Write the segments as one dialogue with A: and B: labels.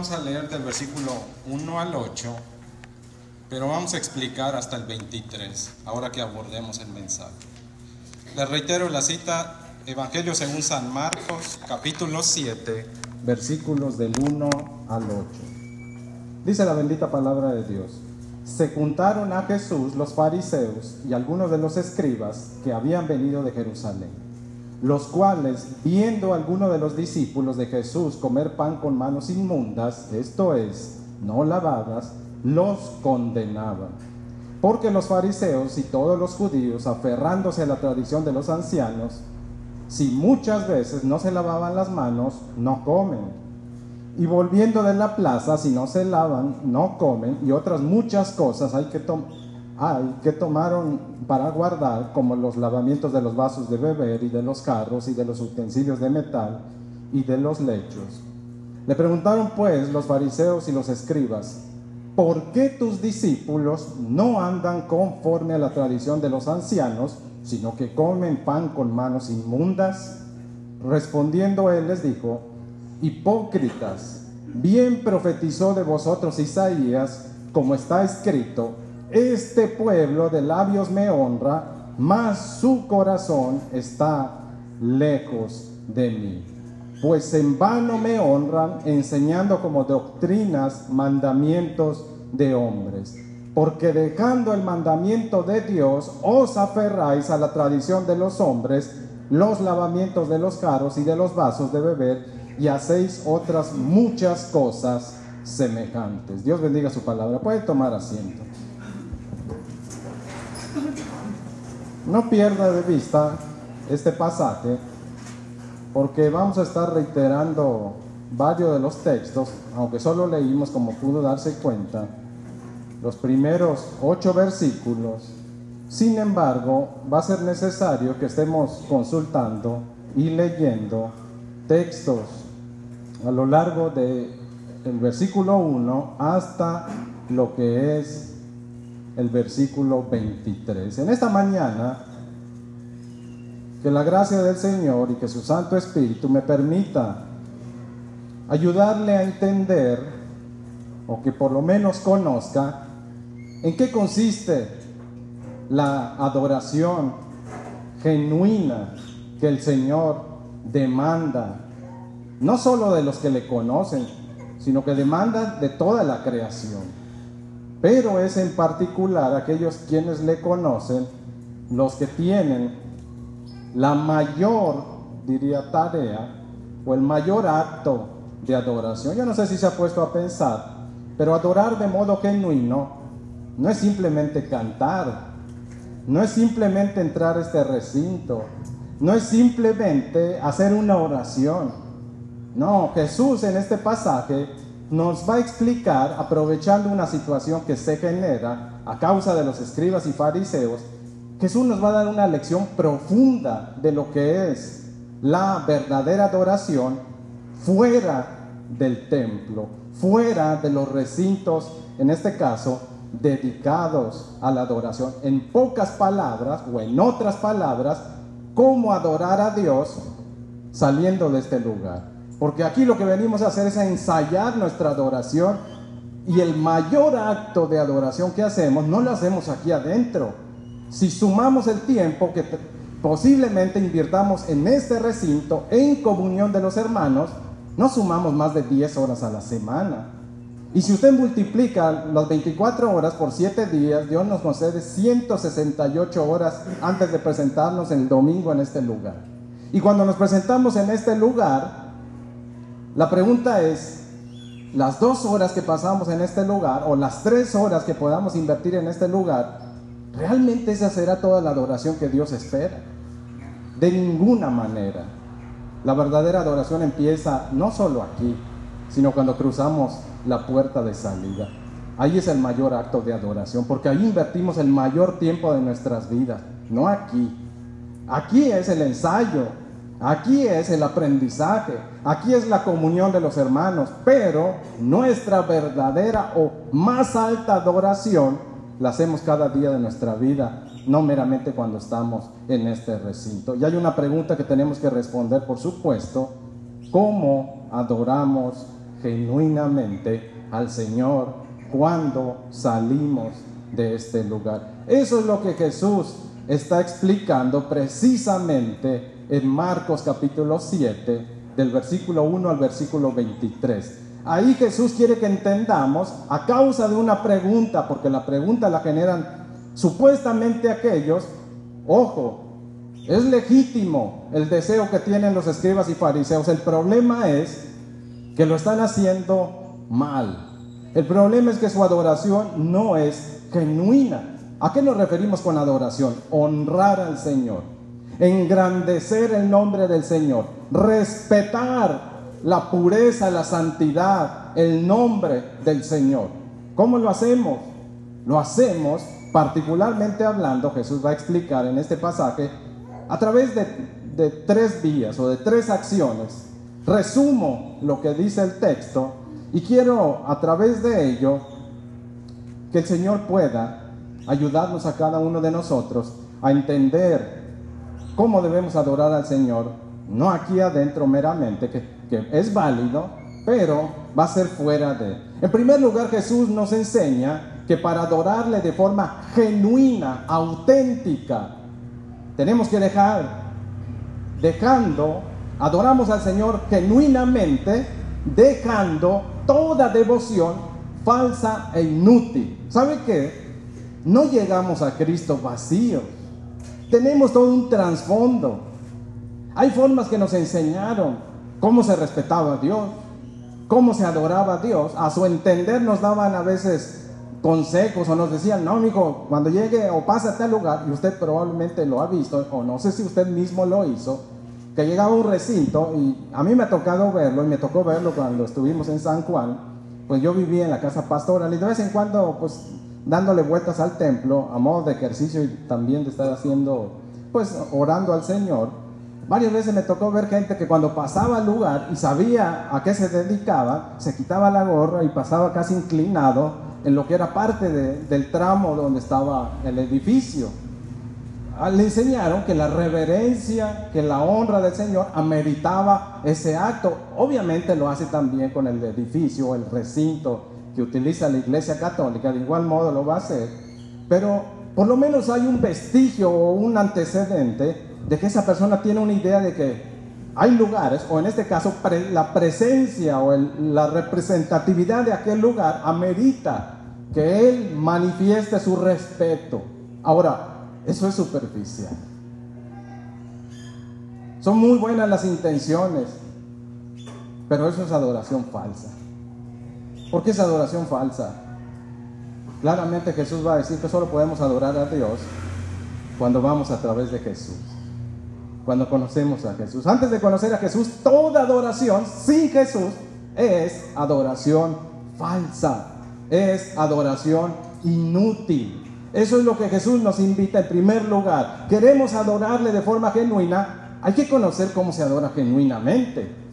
A: vamos a leer del versículo 1 al 8, pero vamos a explicar hasta el 23, ahora que abordemos el mensaje. Les reitero la cita, Evangelio según San Marcos, capítulo 7, versículos del 1 al 8. Dice la bendita palabra de Dios. Se juntaron a Jesús los fariseos y algunos de los escribas que habían venido de Jerusalén, los cuales, viendo a algunos de los discípulos de Jesús comer pan con manos inmundas, esto es, no lavadas, los condenaban. Porque los fariseos y todos los judíos, aferrándose a la tradición de los ancianos, si muchas veces no se lavaban las manos, no comen. Y volviendo de la plaza, si no se lavan, no comen. Y otras muchas cosas hay que, hay que tomaron para guardar, como los lavamientos de los vasos de beber y de los carros y de los utensilios de metal y de los lechos. Le preguntaron pues los fariseos y los escribas, ¿por qué tus discípulos no andan conforme a la tradición de los ancianos? sino que comen pan con manos inmundas? Respondiendo él les dijo, hipócritas, bien profetizó de vosotros Isaías, como está escrito, este pueblo de labios me honra, mas su corazón está lejos de mí. Pues en vano me honran enseñando como doctrinas mandamientos de hombres porque dejando el mandamiento de Dios, os aferráis a la tradición de los hombres, los lavamientos de los carros y de los vasos de beber, y hacéis otras muchas cosas semejantes. Dios bendiga su palabra. Puede tomar asiento. No pierda de vista este pasaje, porque vamos a estar reiterando varios de los textos, aunque solo leímos como pudo darse cuenta los primeros ocho versículos. Sin embargo, va a ser necesario que estemos consultando y leyendo textos a lo largo del el versículo 1 hasta lo que es el versículo 23. En esta mañana, que la gracia del Señor y que su Santo Espíritu me permita ayudarle a entender, o que por lo menos conozca, ¿En qué consiste la adoración genuina que el Señor demanda? No solo de los que le conocen, sino que demanda de toda la creación. Pero es en particular aquellos quienes le conocen los que tienen la mayor, diría, tarea o el mayor acto de adoración. Yo no sé si se ha puesto a pensar, pero adorar de modo genuino no es simplemente cantar, no es simplemente entrar a este recinto, no es simplemente hacer una oración. No, Jesús en este pasaje nos va a explicar, aprovechando una situación que se genera a causa de los escribas y fariseos, Jesús nos va a dar una lección profunda de lo que es la verdadera adoración fuera del templo, fuera de los recintos, en este caso, dedicados a la adoración. En pocas palabras o en otras palabras, cómo adorar a Dios saliendo de este lugar. Porque aquí lo que venimos a hacer es a ensayar nuestra adoración y el mayor acto de adoración que hacemos no lo hacemos aquí adentro. Si sumamos el tiempo que posiblemente invirtamos en este recinto en comunión de los hermanos, no sumamos más de 10 horas a la semana. Y si usted multiplica las 24 horas por 7 días, Dios nos concede 168 horas antes de presentarnos el domingo en este lugar. Y cuando nos presentamos en este lugar, la pregunta es, las dos horas que pasamos en este lugar o las tres horas que podamos invertir en este lugar, ¿realmente esa será toda la adoración que Dios espera? De ninguna manera. La verdadera adoración empieza no solo aquí, sino cuando cruzamos la puerta de salida. Ahí es el mayor acto de adoración, porque ahí invertimos el mayor tiempo de nuestras vidas, no aquí. Aquí es el ensayo, aquí es el aprendizaje, aquí es la comunión de los hermanos, pero nuestra verdadera o más alta adoración la hacemos cada día de nuestra vida, no meramente cuando estamos en este recinto. Y hay una pregunta que tenemos que responder, por supuesto, ¿cómo adoramos genuinamente al Señor cuando salimos de este lugar. Eso es lo que Jesús está explicando precisamente en Marcos capítulo 7, del versículo 1 al versículo 23. Ahí Jesús quiere que entendamos a causa de una pregunta, porque la pregunta la generan supuestamente aquellos, ojo, es legítimo el deseo que tienen los escribas y fariseos, el problema es que lo están haciendo mal. El problema es que su adoración no es genuina. ¿A qué nos referimos con adoración? Honrar al Señor, engrandecer el nombre del Señor, respetar la pureza, la santidad, el nombre del Señor. ¿Cómo lo hacemos? Lo hacemos particularmente hablando, Jesús va a explicar en este pasaje, a través de, tres vías o de tres acciones. Resumo lo que dice el texto y quiero a través de ello que el Señor pueda ayudarnos a cada uno de nosotros a entender cómo debemos adorar al Señor, no aquí adentro meramente, que, es válido, pero va a ser fuera de. En primer lugar, Jesús nos enseña que para adorarle de forma genuina, auténtica, tenemos que dejar, dejando, adoramos al Señor genuinamente, dejando toda devoción falsa e inútil. ¿Sabe qué? No llegamos a Cristo vacíos. Tenemos todo un trasfondo. Hay formas que nos enseñaron cómo se respetaba a Dios, cómo se adoraba a Dios. A su entender nos daban a veces consejos o nos decían, no, hijo, cuando llegue o pase a tal lugar, y usted probablemente lo ha visto, o no sé si usted mismo lo hizo, que llegaba a un recinto, y a mí me ha tocado verlo, y me tocó verlo cuando estuvimos en San Juan, pues yo vivía en la casa pastoral, y de vez en cuando, pues dándole vueltas al templo a modo de ejercicio y también de estar haciendo, pues orando al Señor. Varias veces me tocó ver gente que cuando pasaba al lugar y sabía a qué se dedicaba, se quitaba la gorra y pasaba casi inclinado en lo que era parte del tramo donde estaba el edificio. Ah, le enseñaron que la reverencia, que la honra del Señor ameritaba ese acto. Obviamente lo hace también con el edificio, el recinto que utiliza la Iglesia Católica, de igual modo lo va a hacer, pero por lo menos hay un vestigio o un antecedente de que esa persona tiene una idea de que hay lugares, o en este caso la presencia o la representatividad de aquel lugar amerita que él manifieste su respeto. Ahora, eso es superficial. Son muy buenas las intenciones, pero eso es adoración falsa. ¿Por qué es adoración falsa? Claramente Jesús va a decir que solo podemos adorar a Dios cuando vamos a través de Jesús, cuando conocemos a Jesús. Antes de conocer a Jesús, toda adoración sin Jesús es adoración falsa, es adoración inútil. Eso es lo que Jesús nos invita en primer lugar. Queremos adorarle de forma genuina, hay que conocer cómo se adora genuinamente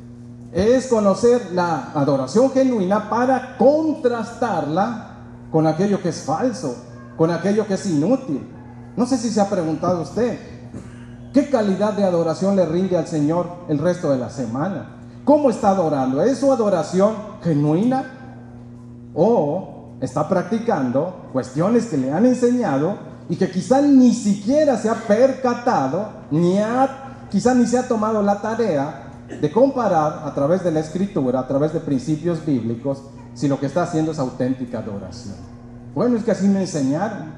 A: es conocer la adoración genuina para contrastarla con aquello que es falso, con aquello que es inútil. No sé si se ha preguntado usted, ¿qué calidad de adoración le rinde al Señor el resto de la semana? ¿Cómo está adorando? ¿Es su adoración genuina? ¿O está practicando cuestiones que le han enseñado y que quizá ni siquiera se ha percatado, ni ha, quizá ni se ha tomado la tarea de comparar a través de la escritura, a través de principios bíblicos, si lo que está haciendo es auténtica adoración. Bueno, es que así me enseñaron.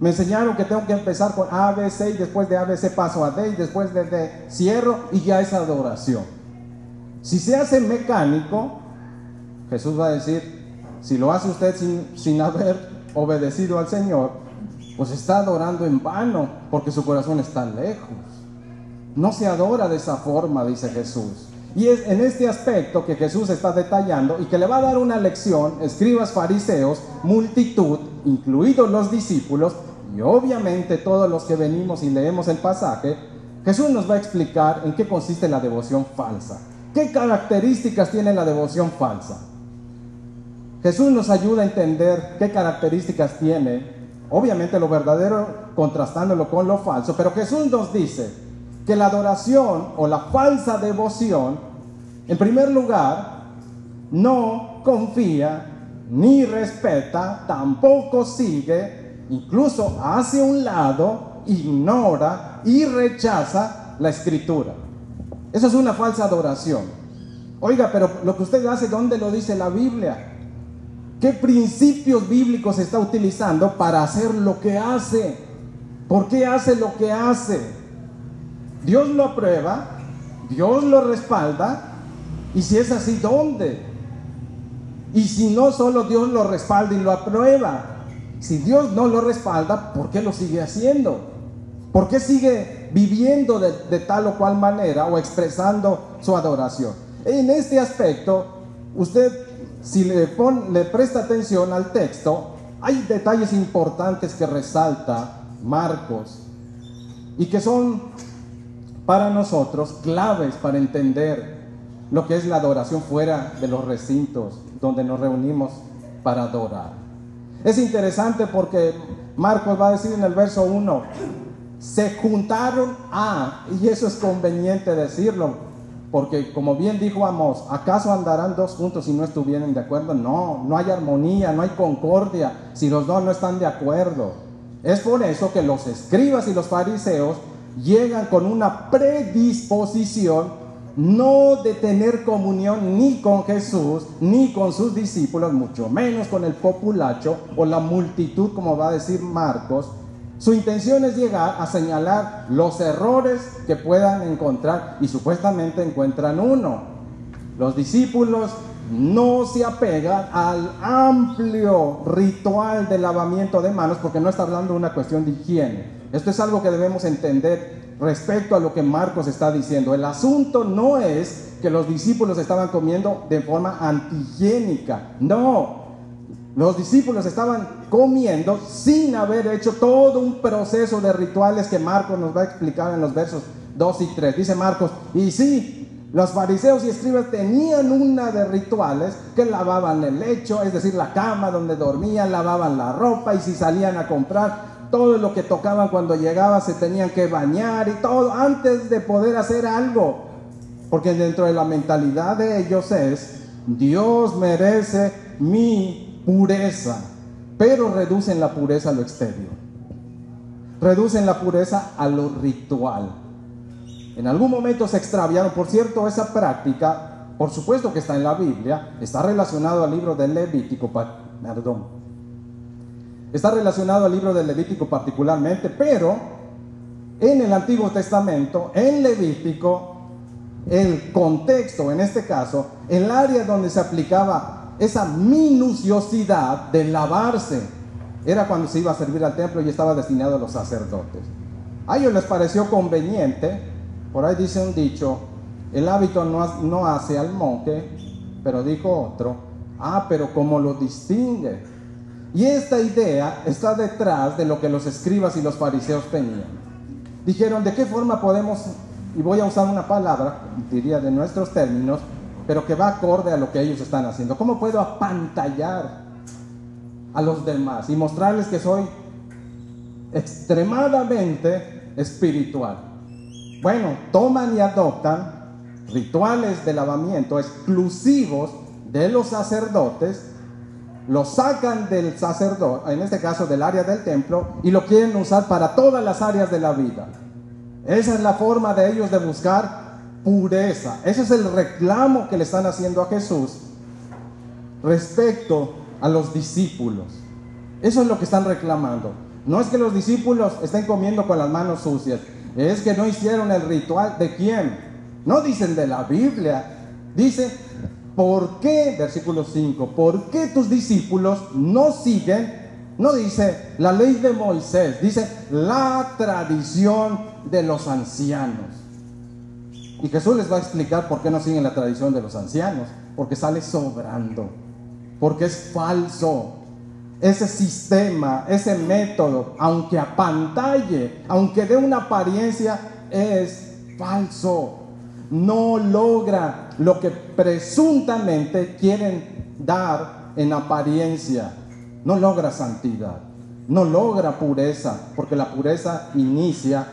A: Me enseñaron que tengo que empezar con A, B, C y después de A, B, C paso a D y después de D cierro y ya es adoración. Si se hace mecánico, Jesús va a decir, si lo hace usted sin, sin haber obedecido al Señor, pues está adorando en vano porque su corazón está lejos. No se adora de esa forma, dice Jesús. Y es en este aspecto que Jesús está detallando y que le va a dar una lección, escribas fariseos, multitud, incluidos los discípulos, y obviamente todos los que venimos y leemos el pasaje, Jesús nos va a explicar en qué consiste la devoción falsa. ¿Qué características tiene la devoción falsa? Jesús nos ayuda a entender qué características tiene, obviamente lo verdadero contrastándolo con lo falso, pero Jesús nos dice, que la adoración o la falsa devoción, en primer lugar, no confía ni respeta, tampoco sigue, incluso hace un lado, ignora y rechaza la escritura. Eso es una falsa adoración. Oiga, pero lo que usted hace, ¿dónde lo dice la Biblia? ¿Qué principios bíblicos está utilizando para hacer lo que hace? ¿Por qué hace lo que hace? Dios lo aprueba, Dios lo respalda, y si es así, ¿dónde? Y si no solo Dios lo respalda y lo aprueba, si Dios no lo respalda, ¿por qué lo sigue haciendo? ¿Por qué sigue viviendo de, tal o cual manera o expresando su adoración? En este aspecto, usted, si le, le presta atención al texto, hay detalles importantes que resalta Marcos y que son para nosotros claves para entender lo que es la adoración fuera de los recintos donde nos reunimos para adorar. Es interesante porque Marcos va a decir en el verso 1, se juntaron a, y eso es conveniente decirlo, porque como bien dijo Amos, ¿acaso andarán dos juntos si no estuvieran de acuerdo? No, no hay armonía, no hay concordia si los dos no están de acuerdo. Es por eso que los escribas y los fariseos llegan con una predisposición no de tener comunión ni con Jesús, ni con sus discípulos, mucho menos con el populacho o la multitud, como va a decir Marcos. Su intención es llegar a señalar los errores que puedan encontrar y supuestamente encuentran uno. Los discípulos no se apegan al amplio ritual de lavamiento de manos porque no está hablando de una cuestión de higiene. Esto es algo que debemos entender respecto a lo que Marcos está diciendo. El asunto no es que los discípulos estaban comiendo de forma antigénica, no. Los discípulos estaban comiendo sin haber hecho todo un proceso de rituales que Marcos nos va a explicar en los versos 2 y 3. Dice Marcos, y sí, los fariseos y escribas tenían una de rituales que lavaban el lecho, es decir, la cama donde dormían, lavaban la ropa y si salían a comprar, todo lo que tocaban cuando llegaba se tenían que bañar y todo antes de poder hacer algo. Porque dentro de la mentalidad de ellos es, Dios merece mi pureza, pero reducen la pureza a lo exterior. Reducen la pureza a lo ritual. En algún momento se extraviaron. Por cierto, esa práctica, por supuesto que está en la Biblia, está relacionado al libro del Levítico, perdón, Está relacionado al libro del Levítico particularmente, pero en el Antiguo Testamento, en Levítico, el contexto, en este caso, el área donde se aplicaba esa minuciosidad de lavarse, era cuando se iba a servir al templo y estaba destinado a los sacerdotes. A ellos les pareció conveniente, por ahí dice un dicho, el hábito no, no hace al monje, pero dijo otro, ah, pero como lo distingue, y esta idea está detrás de lo que los escribas y los fariseos tenían. Dijeron, ¿de qué forma podemos, y voy a usar una palabra, diría de nuestros términos, pero que va acorde a lo que ellos están haciendo? ¿Cómo puedo apantallar a los demás y mostrarles que soy extremadamente espiritual? Bueno, toman y adoptan rituales de lavamiento exclusivos de los sacerdotes lo sacan del sacerdote, en este caso del área del templo, y lo quieren usar para todas las áreas de la vida. Esa es la forma de ellos de buscar pureza. Ese es el reclamo que le están haciendo a Jesús respecto a los discípulos. Eso es lo que están reclamando. No es que los discípulos estén comiendo con las manos sucias, es que no hicieron el ritual de quién. No dicen de la Biblia, dicen ¿por qué, versículo 5, por qué tus discípulos no siguen? No dice la ley de Moisés, dice la tradición de los ancianos. Y Jesús les va a explicar por qué no siguen la tradición de los ancianos, porque sale sobrando, porque es falso. Ese sistema, ese método, aunque apantalle, aunque dé una apariencia, es falso no logra lo que presuntamente quieren dar en apariencia. No logra santidad, no logra pureza, porque la pureza inicia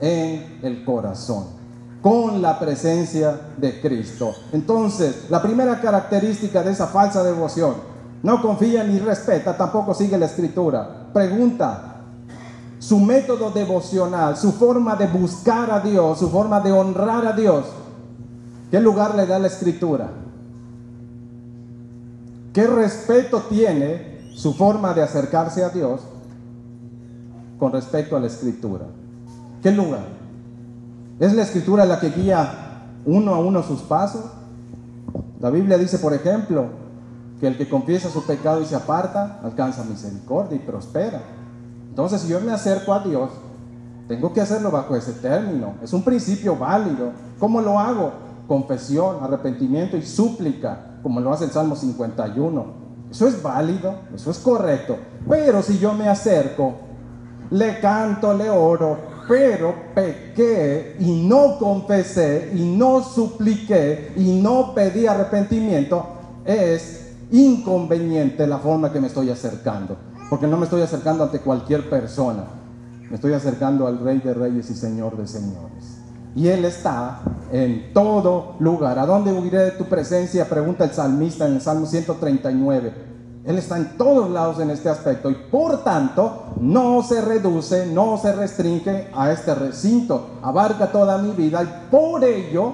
A: en el corazón. con la presencia de Cristo. Entonces, la primera característica de esa falsa devoción, no confía ni respeta, tampoco sigue la escritura. Pregunta, su método devocional, su forma de buscar a Dios, su forma de honrar a Dios, ¿qué lugar le da la escritura? ¿Qué respeto tiene su forma de acercarse a Dios con respecto a la escritura? ¿Qué lugar? ¿Es la escritura la que guía uno a uno sus pasos? La Biblia dice, por ejemplo, que el que confiesa su pecado y se aparta, alcanza misericordia y prospera. Entonces, si yo me acerco a Dios, tengo que hacerlo bajo ese término. Es un principio válido. ¿Cómo lo hago? Confesión, arrepentimiento y súplica, como lo hace el Salmo 51. Eso es válido, eso es correcto. Pero si yo me acerco, le canto, le oro, pero pequé y no confesé y no supliqué y no pedí arrepentimiento, es inconveniente la forma que me estoy acercando. Porque no me estoy acercando ante cualquier persona, me estoy acercando al Rey de Reyes y Señor de Señores. Y Él está en todo lugar. ¿A dónde huiré de tu presencia? Pregunta el salmista en el Salmo 139. Él está en todos lados en este aspecto y por tanto no se reduce, no se restringe a este recinto, abarca toda mi vida y por ello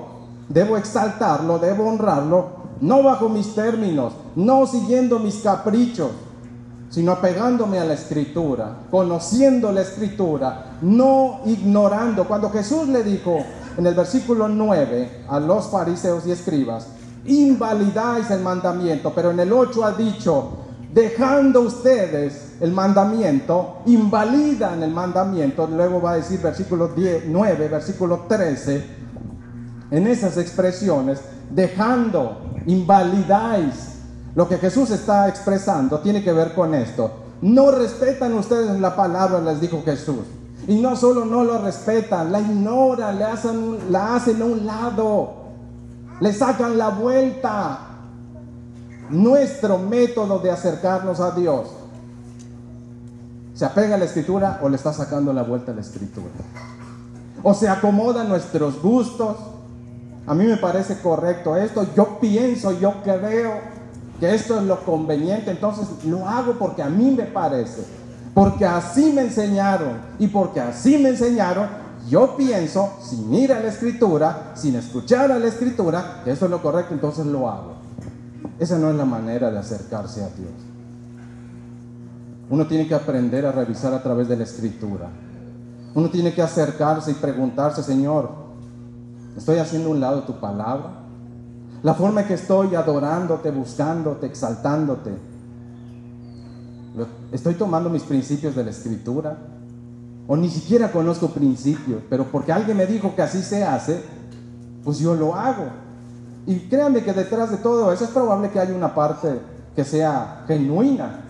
A: debo exaltarlo, debo honrarlo, no bajo mis términos, no siguiendo mis caprichos, sino apegándome a la escritura, conociendo la escritura, no ignorando. Cuando Jesús le dijo en el versículo 9 a los fariseos y escribas, invalidáis el mandamiento, pero en el 8 ha dicho, dejando ustedes el mandamiento, invalidan el mandamiento, luego va a decir versículo 9, versículo 13, en esas expresiones, dejando, invalidáis. Lo que Jesús está expresando tiene que ver con esto. No respetan ustedes la palabra, les dijo Jesús. Y no solo no lo respetan, la ignoran, la hacen a un lado, le sacan la vuelta. Nuestro método de acercarnos a Dios se apega a la escritura o le está sacando la vuelta a la escritura. O se acomoda a nuestros gustos. A mí me parece correcto esto. Yo pienso, yo creo que esto es lo conveniente. Entonces lo hago porque a mí me parece. Porque así me enseñaron. Y porque así me enseñaron, yo pienso, sin ir a la escritura, sin escuchar a la escritura, que eso es lo correcto, entonces lo hago. Esa no es la manera de acercarse a Dios. Uno tiene que aprender a revisar a través de la escritura. Uno tiene que acercarse y preguntarse, Señor, ¿estoy haciendo un lado tu palabra? La forma en que estoy adorándote, buscándote, exaltándote. ¿Estoy tomando mis principios de la escritura? O ni siquiera conozco principios, pero porque alguien me dijo que así se hace, pues yo lo hago. Y créanme que detrás de todo eso es probable que haya una parte que sea genuina,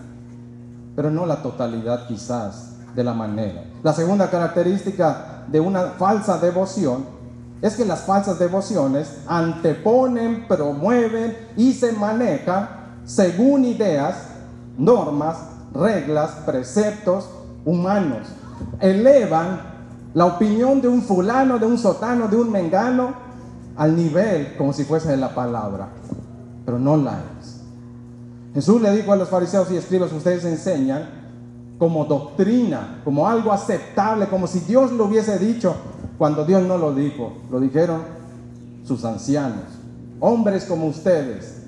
A: pero no la totalidad quizás de la manera. La segunda característica de una falsa devoción es que las falsas devociones anteponen, promueven y se manejan según ideas, normas, reglas, preceptos humanos. Elevan la opinión de un fulano, de un sotano, de un mengano al nivel como si fuese de la palabra, pero no la es. Jesús le dijo a los fariseos y escribas, ustedes enseñan como doctrina, como algo aceptable, como si Dios lo hubiese dicho, cuando Dios no lo dijo, lo dijeron sus ancianos, hombres como ustedes.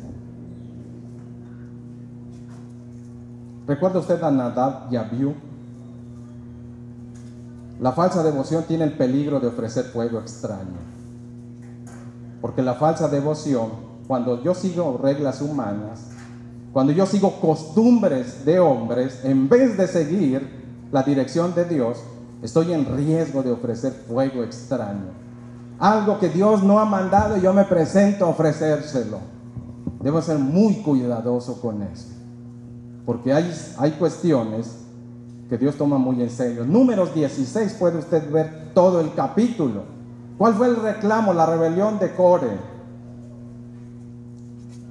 A: ¿Recuerda usted a Nadab y Abiú? La falsa devoción tiene el peligro de ofrecer fuego extraño. Porque la falsa devoción, cuando yo sigo reglas humanas, cuando yo sigo costumbres de hombres, en vez de seguir la dirección de Dios, estoy en riesgo de ofrecer fuego extraño. Algo que Dios no ha mandado y yo me presento a ofrecérselo. Debo ser muy cuidadoso con eso. Porque hay, hay cuestiones que Dios toma muy en serio. Números 16 puede usted ver todo el capítulo. ¿Cuál fue el reclamo, la rebelión de Core?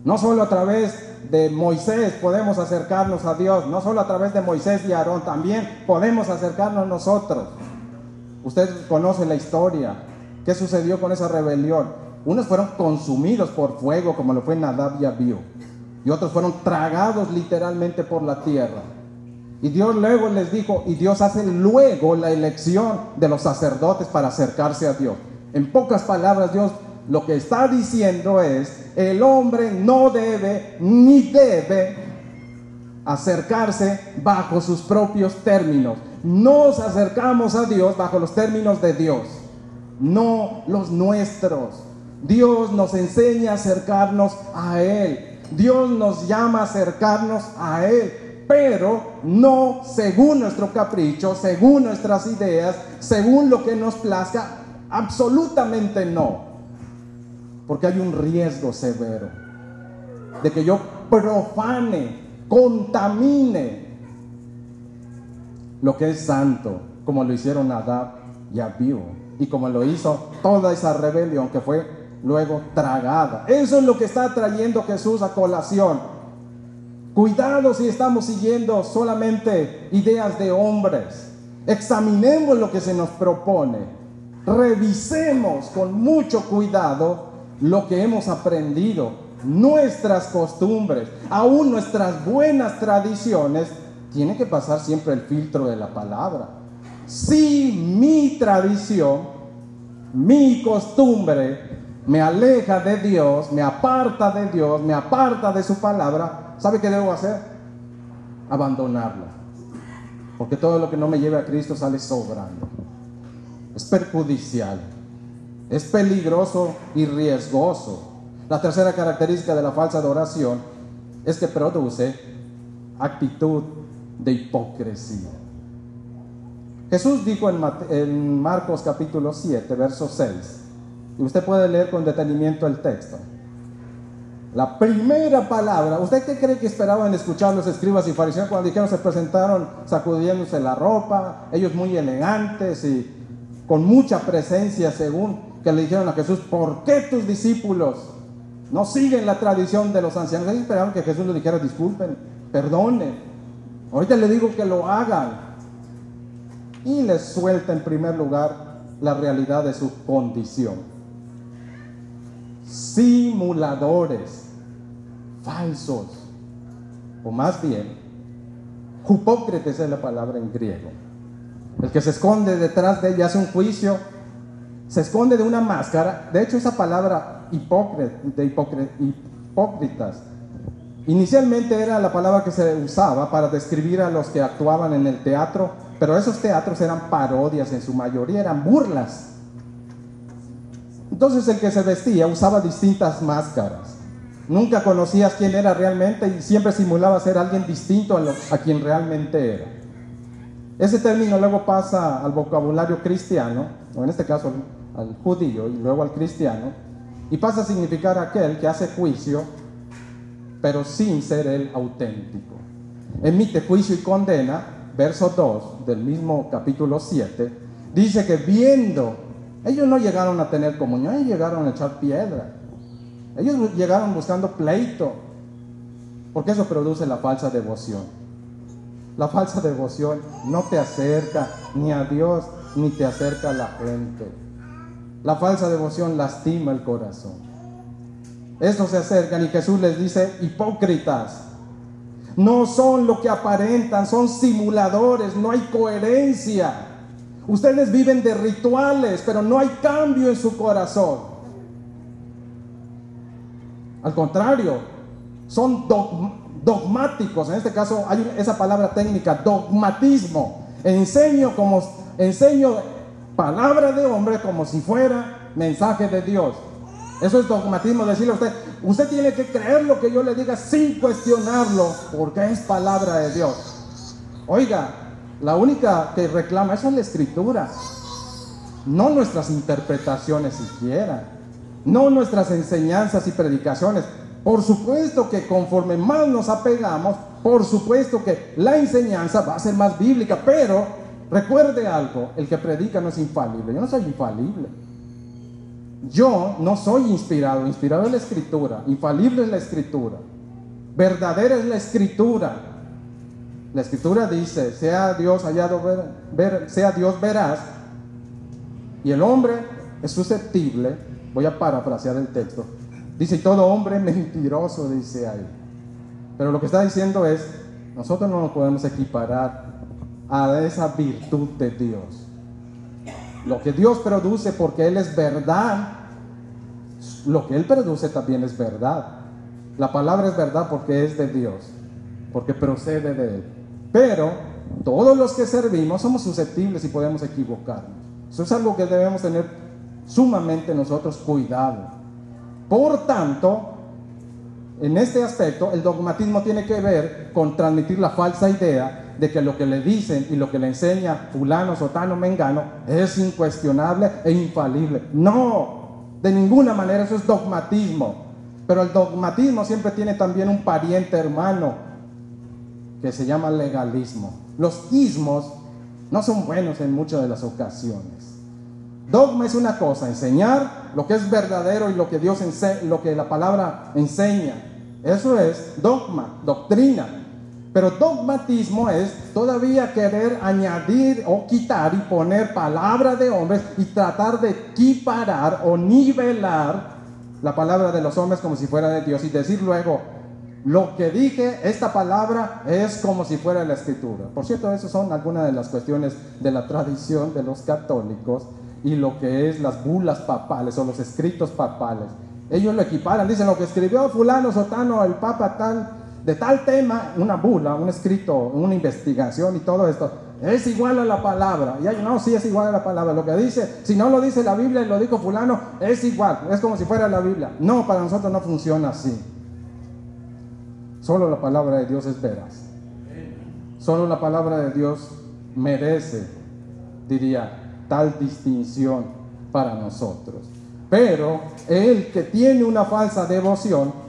A: No solo a través de Moisés podemos acercarnos a Dios, no solo a través de Moisés y Aarón, también podemos acercarnos nosotros. Usted conoce la historia. ¿Qué sucedió con esa rebelión? Unos fueron consumidos por fuego, como lo fue Nadab y Abiú, y otros fueron tragados literalmente por la tierra. Y Dios luego les dijo, y Dios hace luego la elección de los sacerdotes para acercarse a Dios. En pocas palabras, Dios lo que está diciendo es, el hombre no debe ni debe acercarse bajo sus propios términos. Nos acercamos a Dios bajo los términos de Dios, no los nuestros. Dios nos enseña a acercarnos a Él. Dios nos llama a acercarnos a Él, pero no según nuestro capricho, según nuestras ideas, según lo que nos plazca. Absolutamente no. Porque hay un riesgo severo de que yo profane, contamine lo que es santo, como lo hicieron Adab y Abiú, y como lo hizo toda esa rebelión que fue luego tragada. Eso es lo que está trayendo Jesús a colación. Cuidado si estamos siguiendo solamente ideas de hombres. Examinemos lo que se nos propone. Revisemos con mucho cuidado lo que hemos aprendido, nuestras costumbres, aún nuestras buenas tradiciones. Tiene que pasar siempre el filtro de la palabra. Si mi tradición, mi costumbre me aleja de Dios, me aparta de Dios, me aparta de su palabra, ¿sabe qué debo hacer? Abandonarla. Porque todo lo que no me lleve a Cristo sale sobrando. Es perjudicial. Es peligroso y riesgoso. La tercera característica de la falsa adoración es que produce actitud de hipocresía. Jesús dijo en, en Marcos capítulo 7, verso 6, y usted puede leer con detenimiento el texto. La primera palabra, ¿usted qué cree que esperaban escuchar los escribas y fariseos cuando dijeron se presentaron sacudiéndose la ropa, ellos muy elegantes y con mucha presencia según que le dijeron a Jesús, ¿por qué tus discípulos no siguen la tradición de los ancianos? Ellos esperaban que Jesús les dijera, disculpen, perdonen, ahorita le digo que lo hagan. Y les suelta en primer lugar la realidad de su condición simuladores, falsos, o más bien, hipócritas es la palabra en griego. El que se esconde detrás de ella hace un juicio, se esconde de una máscara. De hecho, esa palabra de hipócritas, inicialmente era la palabra que se usaba para describir a los que actuaban en el teatro, pero esos teatros eran parodias en su mayoría, eran burlas entonces el que se vestía usaba distintas máscaras. Nunca conocías quién era realmente y siempre simulaba ser alguien distinto a, quien realmente era. Ese término luego pasa al vocabulario cristiano, o en este caso al judío y luego al cristiano, y pasa a significar aquel que hace juicio, pero sin ser el auténtico. Emite juicio y condena, verso 2 del mismo capítulo 7, dice que viendo ellos no llegaron a tener comunión, ellos llegaron a echar piedra. Ellos llegaron buscando pleito, porque eso produce la falsa devoción. La falsa devoción no te acerca ni a Dios ni te acerca la gente. La falsa devoción lastima el corazón. Estos se acercan y Jesús les dice, hipócritas, no son lo que aparentan, son simuladores, no hay coherencia. Ustedes viven de rituales, pero no hay cambio en su corazón. Al contrario, son dogmáticos. En este caso hay esa palabra técnica, dogmatismo. Enseño como enseño palabra de hombre como si fuera mensaje de Dios. Eso es dogmatismo, decirle a usted, usted tiene que creer lo que yo le diga sin cuestionarlo, porque es palabra de Dios. Oiga, la única que reclama eso es la escritura, no nuestras interpretaciones siquiera, no nuestras enseñanzas y predicaciones. Por supuesto que conforme más nos apegamos, por supuesto que la enseñanza va a ser más bíblica, pero recuerde algo, el que predica no es infalible, yo no soy infalible. Yo no soy inspirado, inspirado es la escritura, infalible es la escritura, verdadera es la escritura. La escritura dice, sea Dios hallado ver, sea Dios veraz y el hombre es susceptible, voy a parafrasear el texto, dice, todo hombre mentiroso, dice ahí. Pero lo que está diciendo es, nosotros no nos podemos equiparar a esa virtud de Dios. Lo que Dios produce porque Él es verdad, lo que Él produce también es verdad. La palabra es verdad porque es de Dios, porque procede de Él. Pero todos los que servimos somos susceptibles y podemos equivocarnos. Eso es algo que debemos tener sumamente nosotros cuidado. Por tanto, en este aspecto, el dogmatismo tiene que ver con transmitir la falsa idea de que lo que le dicen y lo que le enseña fulano, sotano, mengano es incuestionable e infalible. No, de ninguna manera eso es dogmatismo. Pero el dogmatismo siempre tiene también un pariente hermano que se llama legalismo. Los ismos no son buenos en muchas de las ocasiones. Dogma es una cosa, enseñar lo que es verdadero y lo que Dios lo que la palabra enseña. Eso es dogma, doctrina. Pero dogmatismo es todavía querer añadir o quitar y poner palabra de hombres y tratar de equiparar o nivelar la palabra de los hombres como si fuera de Dios y decir luego, lo que dije, esta palabra es como si fuera la escritura. Por cierto, esas son algunas de las cuestiones de la tradición de los católicos y lo que es las bulas papales o los escritos papales. Ellos lo equiparan, dicen lo que escribió fulano, sotano, el papa tal, de tal tema, una bula, un escrito, una investigación y todo esto, es igual a la palabra. Y hay, no, sí es igual a la palabra. Lo que dice, si no lo dice la Biblia y lo dijo fulano, es igual, es como si fuera la Biblia. No, para nosotros no funciona así. Solo la palabra de Dios es veraz. Solo la palabra de Dios merece, diría, tal distinción para nosotros. Pero el que tiene una falsa devoción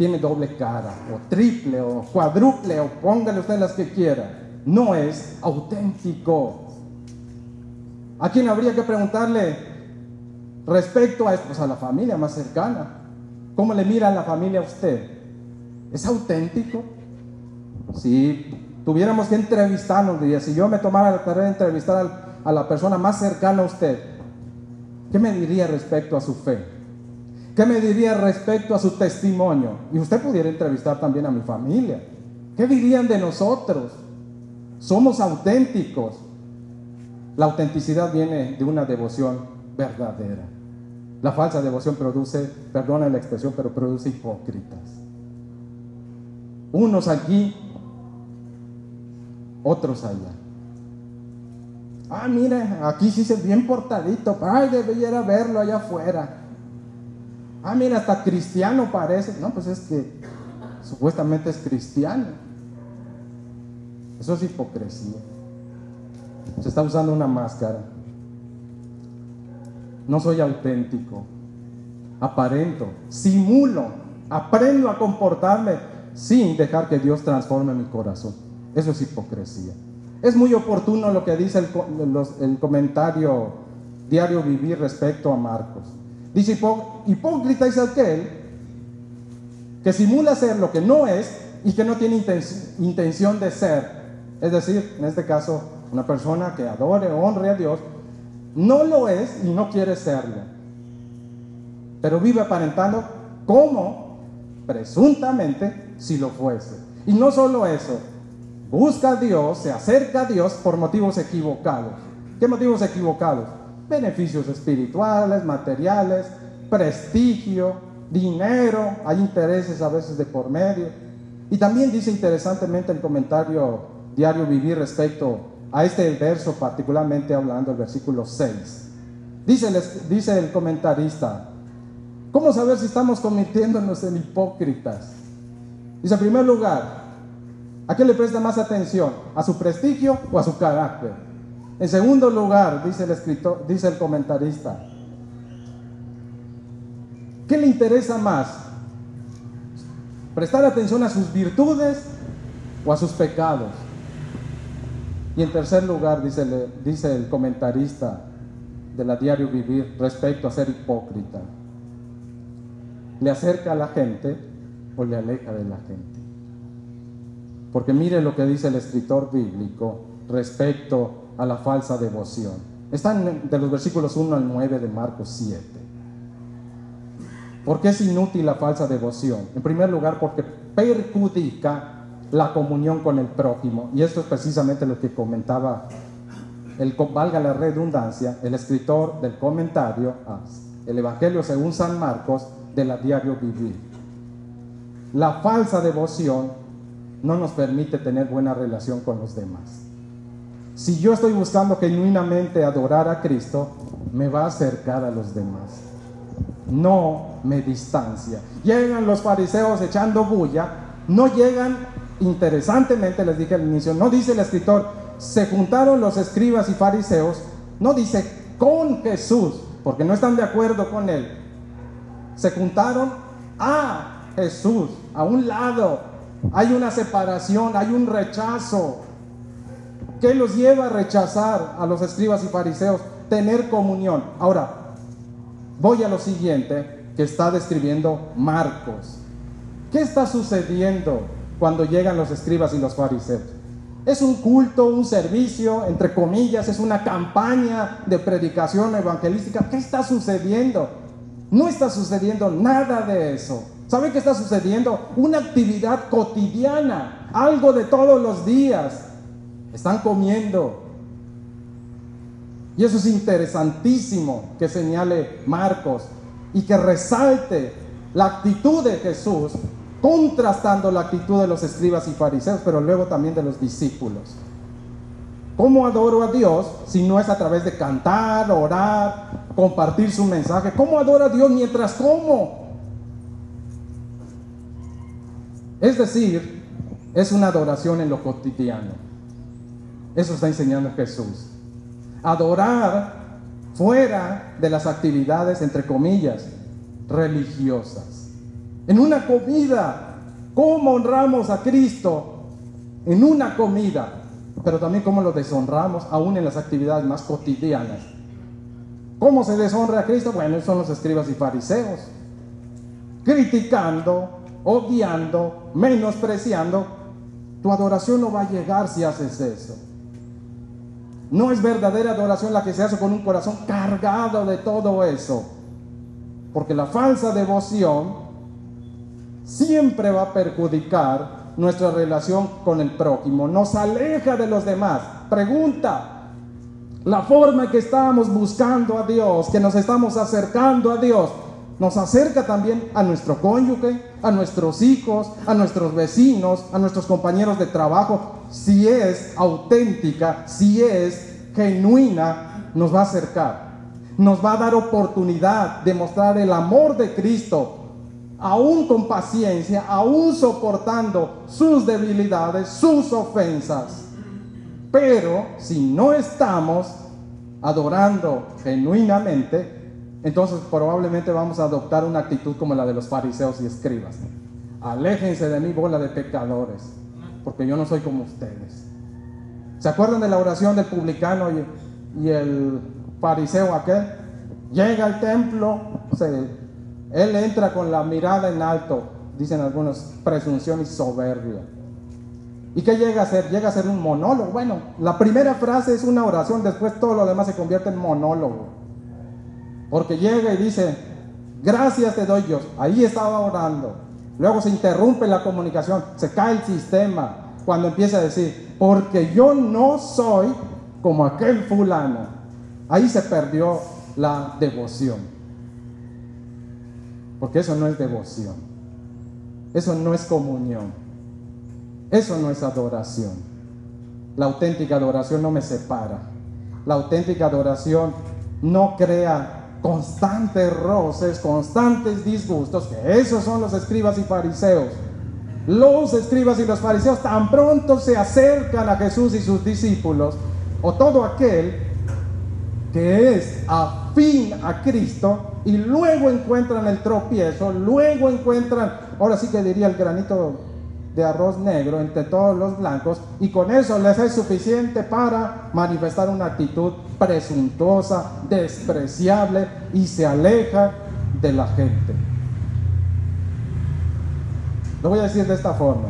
A: tiene doble cara, o triple, o cuádruple, o póngale usted las que quiera. No es auténtico. ¿A quién habría que preguntarle respecto a esto? Pues a la familia más cercana. ¿Cómo le mira a la familia a usted? ¿Es auténtico? Si tuviéramos que entrevistarnos, diría, si yo me tomara la tarea de entrevistar a la persona más cercana a usted, ¿qué me diría respecto a su fe? ¿Qué me diría respecto a su testimonio? Y usted pudiera entrevistar también a mi familia. ¿Qué dirían de nosotros? Somos auténticos. La autenticidad viene de una devoción verdadera. La falsa devoción produce, perdona la expresión, pero produce hipócritas. Unos aquí, otros allá. Ah, mire, aquí sí se bien portadito. Ay, debería verlo allá afuera. Ah, mira, hasta cristiano parece. No, pues es que supuestamente es cristiano. Eso es hipocresía. Se está usando una máscara. No soy auténtico. Aparento, simulo, aprendo a comportarme sin dejar que Dios transforme mi corazón. Eso es hipocresía. Es muy oportuno lo que dice el, comentario diario vivir respecto a Marcos. Dice, hipócrita es aquel que simula ser lo que no es y que no tiene intención de ser. Es decir, en este caso, una persona que adore honre a Dios, no lo es y no quiere serlo. Pero vive aparentando como presuntamente si lo fuese. Y no solo eso, busca a Dios, se acerca a Dios por motivos equivocados. ¿Qué motivos equivocados? Beneficios espirituales, materiales, prestigio, dinero, hay intereses a veces de por medio. Y también dice interesantemente el comentario diario vivir respecto a este verso, particularmente hablando del versículo 6. Dice, dice el comentarista, ¿cómo saber si estamos convirtiéndonos en hipócritas? Dice, en primer lugar, ¿A qué le presta más atención? ¿A su prestigio o a su carácter? En segundo lugar, dice el escritor, dice el comentarista, ¿qué le interesa más? ¿Prestar atención a sus virtudes o a sus pecados? Y en tercer lugar, dice, dice el comentarista de la diario vivir respecto a ser hipócrita, ¿le acerca a la gente o le aleja de la gente? Porque mire lo que dice el escritor bíblico respecto a la falsa devoción. Está en, de los versículos 1 al 9 de Marcos 7. ¿Por qué es inútil la falsa devoción? En primer lugar, porque perjudica la comunión con el prójimo. Y esto es precisamente lo que comentaba, el, valga la redundancia, el escritor del comentario, el Evangelio según San Marcos, de la diario vivir. La falsa devoción no nos permite tener buena relación con los demás. Si yo estoy buscando genuinamente adorar a Cristo, me va a acercar a los demás. No me distancia. Llegan los fariseos echando bulla, no llegan, interesantemente les dije al inicio, no dice el escritor, se juntaron los escribas y fariseos, no dice con Jesús, porque no están de acuerdo con él. Se juntaron a Jesús, a un lado. Hay una separación, hay un rechazo. ¿Qué los lleva a rechazar a los escribas y fariseos? Tener comunión. Ahora, voy a lo siguiente que está describiendo Marcos. ¿Qué está sucediendo cuando llegan los escribas y los fariseos? Es un culto, un servicio, entre comillas, es una campaña de predicación evangelística. ¿Qué está sucediendo? No está sucediendo nada de eso. ¿Sabe qué está sucediendo? Una actividad cotidiana, algo de todos los días están comiendo. Y eso es interesantísimo que señale Marcos y que resalte la actitud de Jesús, contrastando la actitud de los escribas y fariseos, pero luego también de los discípulos. ¿Cómo adoro a Dios si no es a través de cantar, orar, compartir su mensaje? ¿Cómo adoro a Dios mientras como? Es decir, es una adoración en lo cotidiano. Eso está enseñando Jesús. Adorar fuera de las actividades, entre comillas, religiosas. En una comida, ¿cómo honramos a Cristo? En una comida, pero también cómo lo deshonramos aún en las actividades más cotidianas. ¿Cómo se deshonra a Cristo? Bueno, son los escribas y fariseos. Criticando, odiando, menospreciando. Tu adoración no va a llegar si haces eso. No es verdadera adoración la que se hace con un corazón cargado de todo eso. Porque la falsa devoción siempre va a perjudicar nuestra relación con el prójimo. Nos aleja de los demás. Pregunta, la forma en que estamos buscando a Dios, que nos estamos acercando a Dios, nos acerca también a nuestro cónyuge, a nuestros hijos, a nuestros vecinos, a nuestros compañeros de trabajo. Si es auténtica, si es genuina, nos va a acercar. Nos va a dar oportunidad de mostrar el amor de Cristo, aún con paciencia, aún soportando sus debilidades, sus ofensas. Pero si no estamos adorando genuinamente, entonces probablemente vamos a adoptar una actitud como la de los fariseos y escribas. Aléjense de mí, bola de pecadores, porque yo no soy como ustedes. ¿Se acuerdan de la oración del publicano y, el fariseo aquel? Llega al templo, él entra con la mirada en alto, dicen algunos, presunción y soberbia. ¿Y qué llega a hacer? Llega a ser un monólogo. Bueno, la primera frase es una oración, después todo lo demás se convierte en monólogo. Porque llega y dice, gracias te doy Dios. Ahí estaba orando. Luego se interrumpe la comunicación, se cae el sistema. Cuando empieza a decir, porque yo no soy como aquel fulano. Ahí se perdió la devoción. Porque eso no es devoción. Eso no es comunión. Eso no es adoración. La auténtica adoración no me separa. La auténtica adoración no crea constantes roces, constantes disgustos, que esos son los escribas y fariseos. Los escribas y los fariseos tan pronto se acercan a Jesús y sus discípulos, o todo aquel que es afín a Cristo, y luego encuentran el tropiezo, luego encuentran, ahora sí que diría el granito de arroz negro entre todos los blancos y con eso les es suficiente para manifestar una actitud presuntuosa, despreciable y se aleja de la gente. Lo voy a decir de esta forma.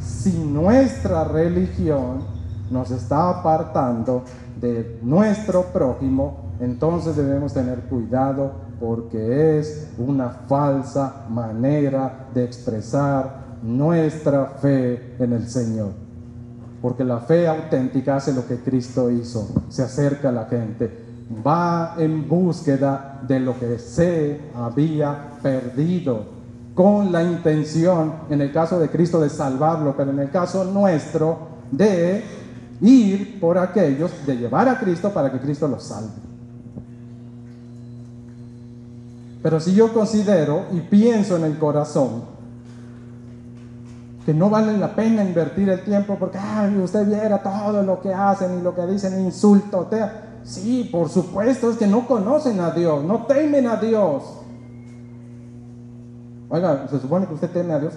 A: Si nuestra religión nos está apartando de nuestro prójimo, entonces debemos tener cuidado porque es una falsa manera de expresar nuestra fe en el Señor. Porque la fe auténtica hace lo que Cristo hizo, se acerca a la gente, va en búsqueda de lo que se había perdido, con la intención, en el caso de Cristo, de salvarlo, pero en el caso nuestro, de ir por aquellos, de llevar a Cristo para que Cristo los salve. Pero si yo considero y pienso en el corazón que no vale la pena invertir el tiempo porque ay, usted viera todo lo que hacen y lo que dicen, insulto, sí, por supuesto, es que no conocen a Dios, no temen a Dios. Oiga, se supone que usted teme a Dios.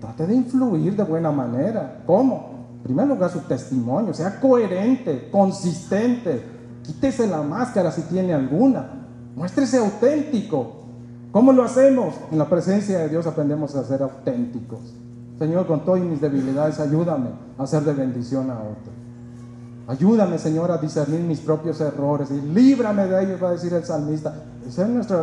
A: Trate de influir de buena manera. ¿Cómo? En primer lugar, su testimonio, sea coherente, consistente. Quítese la máscara si tiene alguna. Muéstrese auténtico. ¿Cómo lo hacemos? En la presencia de Dios aprendemos a ser auténticos. Señor, con todas mis debilidades, ayúdame a ser de bendición a otros. Ayúdame, Señor, a discernir mis propios errores y líbrame de ellos, va a decir el salmista.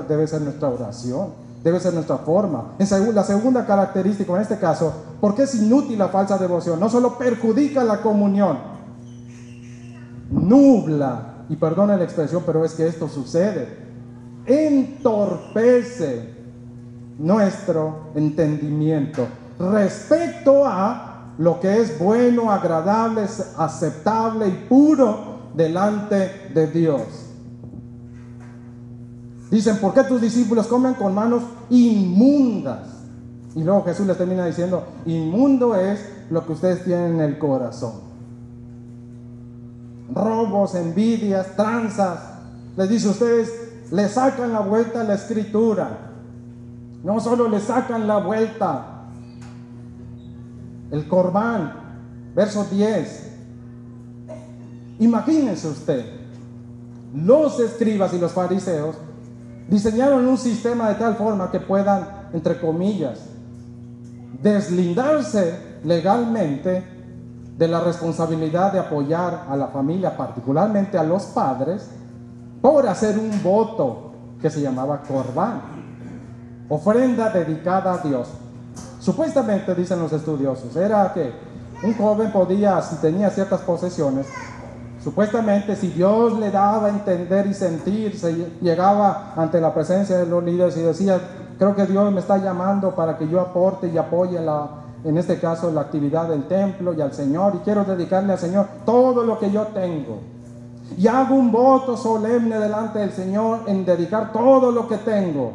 A: Debe ser nuestra oración, debe ser nuestra forma. La segunda característica, en este caso, porque es inútil la falsa devoción. No solo perjudica la comunión, nubla, y perdone la expresión, pero es que esto sucede, entorpece nuestro entendimiento respecto a lo que es bueno, agradable, aceptable y puro delante de Dios. Dicen, ¿por qué tus discípulos comen con manos inmundas? Y luego Jesús les termina diciendo, inmundo es lo que ustedes tienen en el corazón. Robos, envidias, tranzas. Les dice, ustedes le sacan la vuelta a la escritura. No solo le sacan la vuelta el corbán, verso 10. Imagínense usted, los escribas y los fariseos diseñaron un sistema de tal forma que puedan, entre comillas, deslindarse legalmente de la responsabilidad de apoyar a la familia, particularmente a los padres, por hacer un voto que se llamaba corbán, ofrenda dedicada a Dios. Supuestamente, dicen los estudiosos, era que un joven podía, si tenía ciertas posesiones, supuestamente si Dios le daba a entender y sentir, se llegaba ante la presencia de los líderes y decía, creo que Dios me está llamando para que yo aporte y apoye la, en este caso la actividad del templo y al Señor, y quiero dedicarle al Señor todo lo que yo tengo. Y hago un voto solemne delante del Señor en dedicar todo lo que tengo.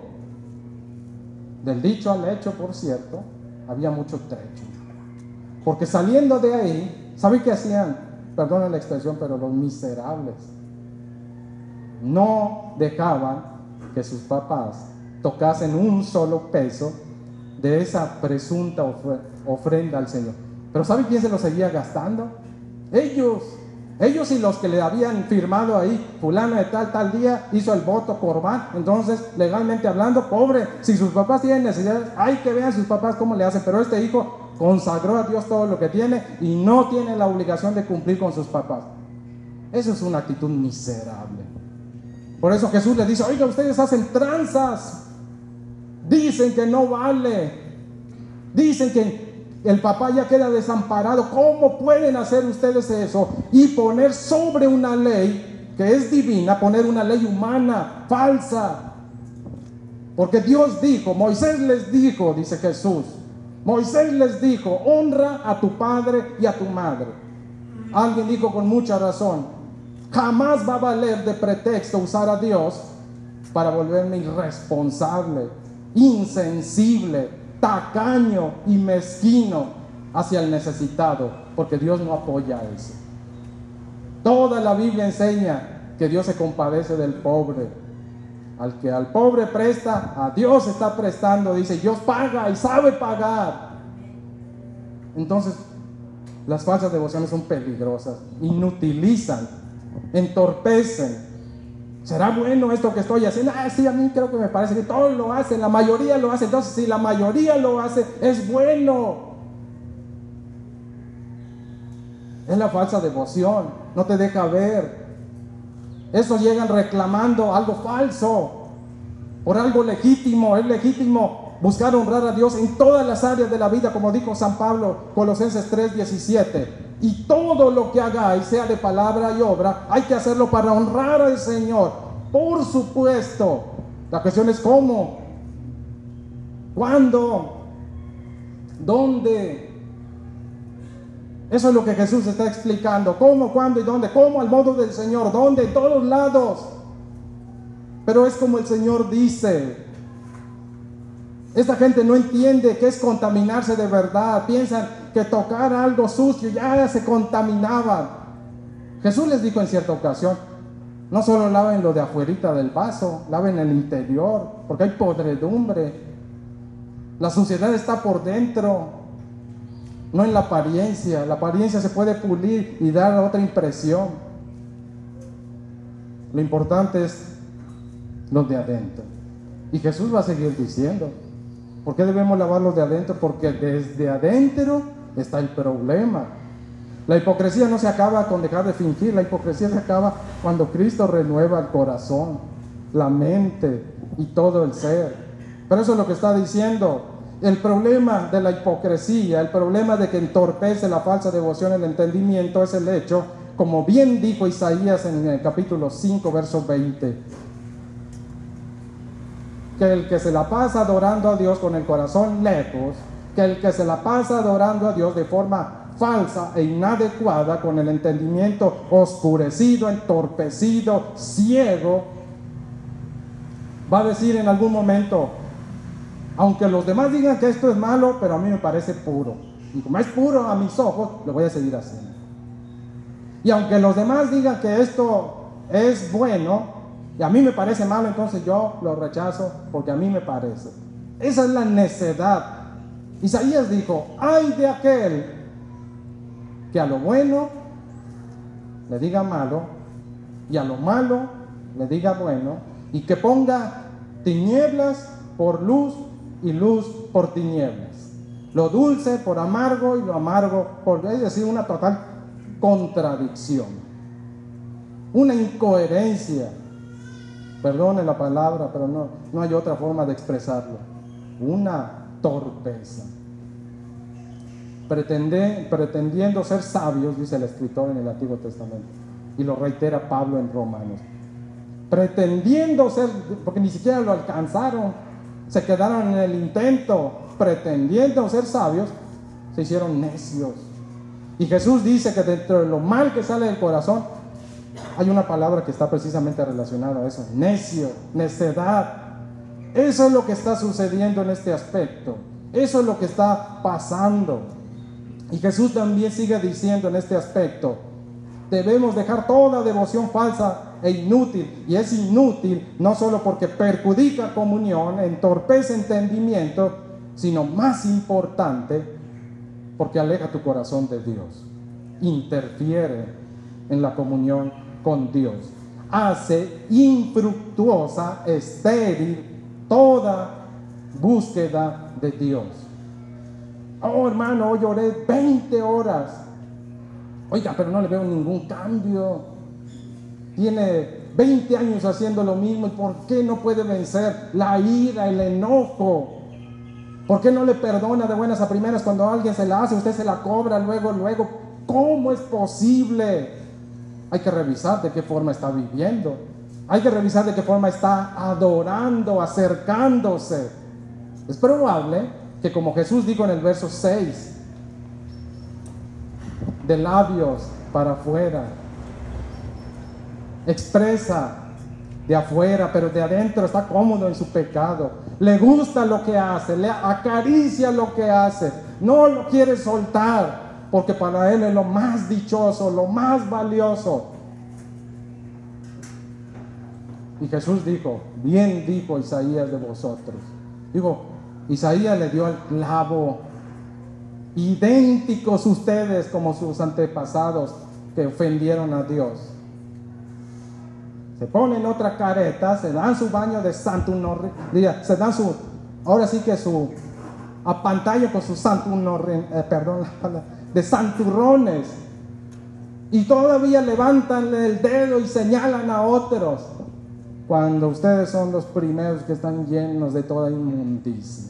A: Del dicho al hecho, por cierto, había mucho trecho. Porque saliendo de ahí, ¿saben qué hacían? Perdonen la expresión, pero los miserables no dejaban que sus papás tocasen un solo peso de esa presunta ofrenda al Señor. Pero ¿saben quién se lo seguía gastando? Ellos. Ellos y los que le habían firmado ahí, fulano de tal, tal día, hizo el voto corbán. Entonces, legalmente hablando, pobre, si sus papás tienen necesidades, hay que vean sus papás cómo le hacen. Pero este hijo consagró a Dios todo lo que tiene y no tiene la obligación de cumplir con sus papás. Eso es una actitud miserable. Por eso Jesús le dice, oiga, ustedes hacen tranzas. Dicen que no vale. Dicen que el papá ya queda desamparado. ¿Cómo pueden hacer ustedes eso? Y poner sobre una ley que es divina, poner una ley humana, falsa. Porque Dios dijo, Moisés les dijo, dice Jesús, Moisés les dijo, honra a tu padre y a tu madre. Alguien dijo con mucha razón, jamás va a valer de pretexto usar a Dios para volverme irresponsable, insensible, tacaño y mezquino hacia el necesitado, porque Dios no apoya eso. Toda la Biblia enseña que Dios se compadece del pobre. Al que al pobre presta, a Dios está prestando. Dice, Dios paga y sabe pagar. Entonces, las falsas devociones son peligrosas, inutilizan, entorpecen, ¿Será bueno esto que estoy haciendo? Ah, sí, a mí creo que me parece que todos lo hacen, la mayoría lo hace. Entonces, si la mayoría lo hace, es bueno. Es la falsa devoción, no te deja ver. Estos llegan reclamando algo falso por algo legítimo. Es legítimo buscar honrar a Dios en todas las áreas de la vida, como dijo San Pablo, Colosenses 3:17. Y todo lo que hagáis, sea de palabra y obra, hay que hacerlo para honrar al Señor. Por supuesto. La cuestión es cómo, cuándo, dónde. Eso es lo que Jesús está explicando. ¿Cómo, cuándo y dónde? ¿Cómo al modo del Señor? ¿Dónde? En todos lados. Pero es como el Señor dice. Esta gente no entiende qué es contaminarse de verdad. Piensan que tocar algo sucio ya se contaminaban. Jesús les dijo en cierta ocasión, no solo laven lo de afuerita del vaso, laven el interior, porque hay podredumbre. La suciedad está por dentro no en la apariencia. La apariencia se puede pulir y dar otra impresión. Lo importante es lo de adentro. Y Jesús va a seguir diciendo, ¿por qué debemos lavarlos de adentro? Porque desde adentro está el problema. La hipocresía no se acaba con dejar de fingir, la hipocresía se acaba cuando Cristo renueva el corazón, la mente y todo el ser. Pero eso es lo que está diciendo. El problema de la hipocresía, el problema de que entorpece la falsa devoción, el entendimiento, es el hecho, como bien dijo Isaías en el capítulo 5, verso 20, que el que se la pasa adorando a Dios con el corazón lejos, que el que se la pasa adorando a Dios de forma falsa e inadecuada, con el entendimiento oscurecido, entorpecido, ciego, va a decir en algún momento, aunque los demás digan que esto es malo, pero a mí me parece puro. Y como es puro a mis ojos, lo voy a seguir haciendo. Y aunque los demás digan que esto es bueno, y a mí me parece malo, entonces yo lo rechazo porque a mí me parece. Esa es la necedad. Isaías dijo, ay de aquel que a lo bueno le diga malo y a lo malo le diga bueno y que ponga tinieblas por luz y luz por tinieblas. Lo dulce por amargo y lo amargo por... Es decir, una total contradicción. Una incoherencia. Perdone la palabra, pero no, no hay otra forma de expresarlo. Una torpeza. Pretendiendo ser sabios, dice el escritor en el Antiguo Testamento. Y lo reitera Pablo en Romanos. Pretendiendo ser, porque ni siquiera lo alcanzaron se quedaron en el intento, pretendiendo ser sabios, se hicieron necios. Y Jesús dice que dentro de lo mal que sale del corazón, hay una palabra que está precisamente relacionada a eso, necio, necedad. Eso es lo que está sucediendo en este aspecto. Eso es lo que está pasando. Y Jesús también sigue diciendo en este aspecto, debemos dejar toda devoción falsa e inútil. Y es inútil no solo porque perjudica comunión, entorpece entendimiento, sino más importante porque aleja tu corazón de Dios, interfiere en la comunión con Dios, hace infructuosa, estéril toda búsqueda de Dios. Oh hermano, hoy lloré 20 horas. Oiga, pero no le veo ningún cambio tiene 20 años haciendo lo mismo y por qué no puede vencer la ira, el enojo. ¿Por qué no le perdona de buenas a primeras cuando alguien se la hace, usted se la cobra luego, luego? ¿Cómo es posible? Hay que revisar de qué forma está viviendo. Hay que revisar de qué forma está adorando, acercándose. Es probable que como Jesús dijo en el verso 6, de labios para afuera, expresa de afuera, pero de adentro está cómodo en su pecado. Le gusta lo que hace, le acaricia lo que hace, no lo quiere soltar, porque para él es lo más dichoso, lo más valioso. Y Jesús dijo, bien dijo Isaías de vosotros. Digo, Isaías le dio al clavo, idénticos ustedes como sus antepasados que ofendieron a Dios se ponen otra careta, se dan su baño de santo se dan su, ahora sí que su a pantalla con su santo eh, perdón, de santurrones. Y todavía levantan el dedo y señalan a otros. Cuando ustedes son los primeros que están llenos de toda inmundicia.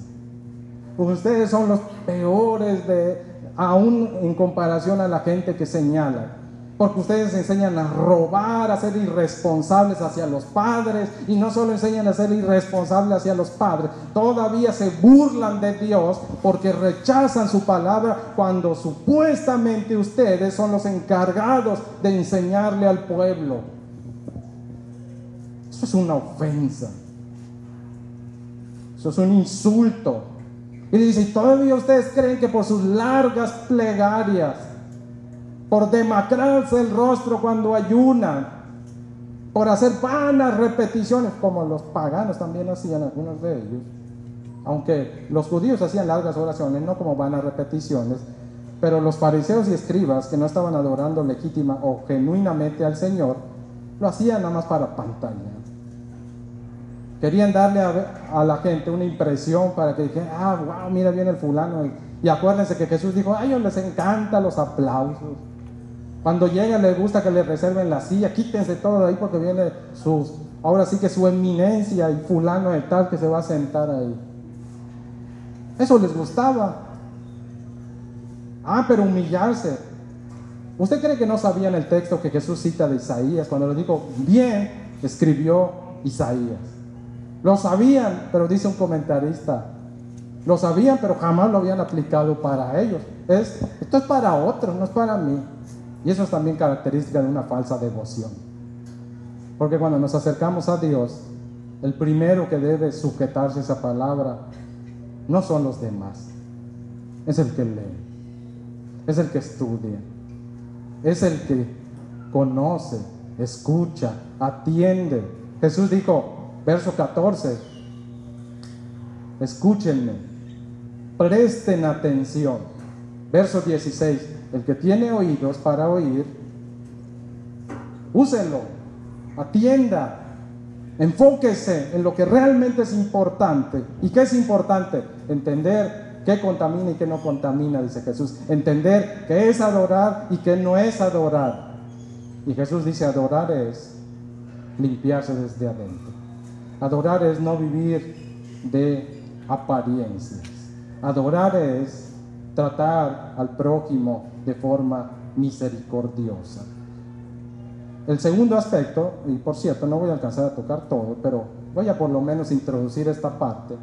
A: Ustedes son los peores de, aún en comparación a la gente que señala. Porque ustedes enseñan a robar, a ser irresponsables hacia los padres. Y no solo enseñan a ser irresponsables hacia los padres, todavía se burlan de Dios porque rechazan su palabra cuando supuestamente ustedes son los encargados de enseñarle al pueblo. Eso es una ofensa. Eso es un insulto. Y dice, ¿y todavía ustedes creen que por sus largas plegarias, por demacrarse el rostro cuando ayunan, por hacer vanas repeticiones, como los paganos también hacían algunos de ellos, aunque los judíos hacían largas oraciones, no como vanas repeticiones, pero los fariseos y escribas que no estaban adorando legítima o genuinamente al Señor, lo hacían nada más para pantalla. Querían darle a, la gente una impresión para que dijeran, ah, wow, mira bien el fulano. Y acuérdense que Jesús dijo, a ellos les encantan los aplausos. Cuando llegan les gusta que les reserven la silla, quítense todo de ahí porque viene sus, ahora sí que su eminencia y fulano de tal que se va a sentar ahí. Eso les gustaba. Ah, pero humillarse. ¿Usted cree que no sabían el texto que Jesús cita de Isaías cuando le dijo, bien escribió Isaías? Lo sabían, pero dice un comentarista, lo sabían, pero jamás lo habían aplicado para ellos. Es, esto es para otros, no es para mí. Y eso es también característica de una falsa devoción. Porque cuando nos acercamos a Dios, el primero que debe sujetarse a esa palabra no son los demás, es el que lee, es el que estudia, es el que conoce, escucha, atiende. Jesús dijo, verso 14, escúchenme, presten atención. Verso 16, el que tiene oídos para oír, úsenlo, atienda, enfóquese en lo que realmente es importante. ¿Y qué es importante? Entender qué contamina y qué no contamina, dice Jesús. Entender qué es adorar y qué no es adorar. Y Jesús dice, adorar es limpiarse desde adentro. Adorar es no vivir de apariencias. Adorar es tratar al prójimo de forma misericordiosa. El segundo aspecto, y por cierto no voy a alcanzar a tocar todo, pero voy a por lo menos introducir esta parte.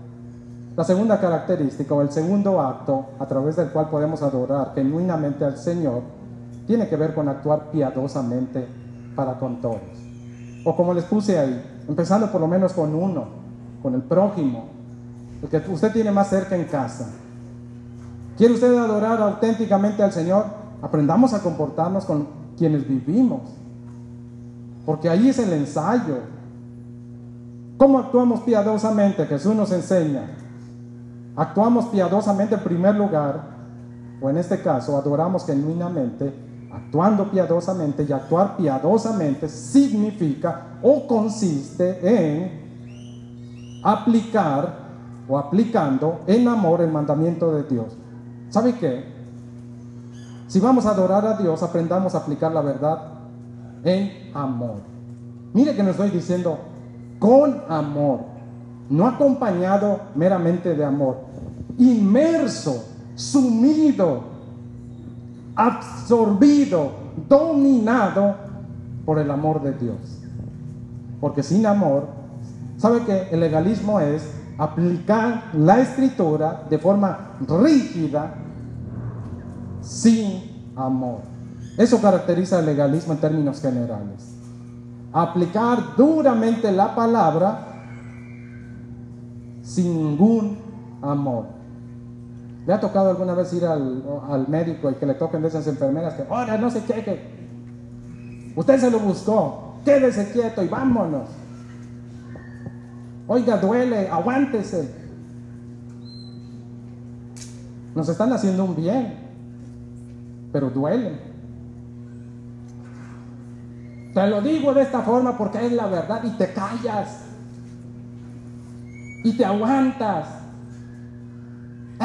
A: La segunda característica o el segundo acto a través del cual podemos adorar genuinamente al Señor tiene que ver con actuar piadosamente para con todos. O como les puse ahí, empezando por lo menos con uno, con el prójimo, el que usted tiene más cerca en casa, ¿Quiere usted adorar auténticamente al Señor? Aprendamos a comportarnos con quienes vivimos. Porque ahí es el ensayo. ¿Cómo actuamos piadosamente? Jesús nos enseña. Actuamos piadosamente en primer lugar, o en este caso, adoramos genuinamente, actuando piadosamente, y actuar piadosamente significa o consiste en aplicar o aplicando en amor el mandamiento de Dios. ¿Sabe qué? Si vamos a adorar a Dios, aprendamos a aplicar la verdad en amor. Mire que nos estoy diciendo con amor, no acompañado meramente de amor, inmerso, sumido, absorbido, dominado por el amor de Dios. Porque sin amor, ¿sabe que el legalismo es aplicar la escritura de forma rígida sin amor. Eso caracteriza el legalismo en términos generales. Aplicar duramente la palabra sin ningún amor. ¿Le ha tocado alguna vez ir al, médico y que le toquen de esas enfermeras que, ahora no se qué, que usted se lo buscó, quédese quieto y vámonos? Oiga, duele, aguántese. Nos están haciendo un bien pero duele. Te lo digo de esta forma porque es la verdad y te callas y te aguantas.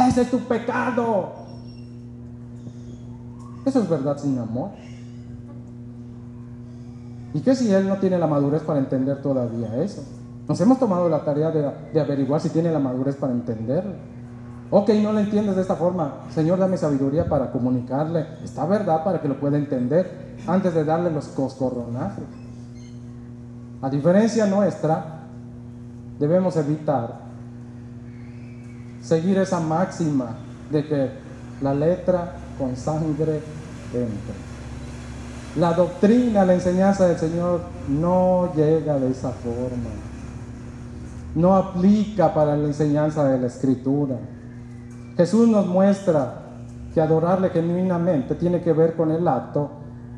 A: Ese es tu pecado. Eso es verdad sin amor. ¿Y qué si él no tiene la madurez para entender todavía eso? Nos hemos tomado la tarea de, de averiguar si tiene la madurez para entenderlo. Ok, no lo entiendes de esta forma. Señor, dame sabiduría para comunicarle esta verdad para que lo pueda entender antes de darle los coscorronazos. A diferencia nuestra, debemos evitar seguir esa máxima de que la letra con sangre entra. La doctrina, la enseñanza del Señor no llega de esa forma. No aplica para la enseñanza de la Escritura. Jesús nos muestra que adorarle genuinamente tiene que ver con el acto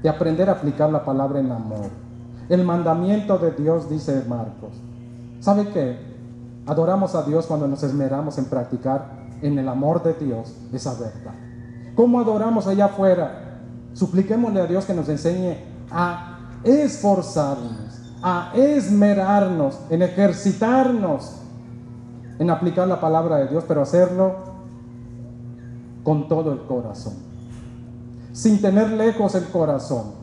A: de aprender a aplicar la palabra en amor. El mandamiento de Dios, dice Marcos. ¿Sabe qué? Adoramos a Dios cuando nos esmeramos en practicar en el amor de Dios esa verdad. ¿Cómo adoramos allá afuera? Supliquémosle a Dios que nos enseñe a esforzarnos, a esmerarnos, en ejercitarnos, en aplicar la palabra de Dios, pero hacerlo con todo el corazón, sin tener lejos el corazón.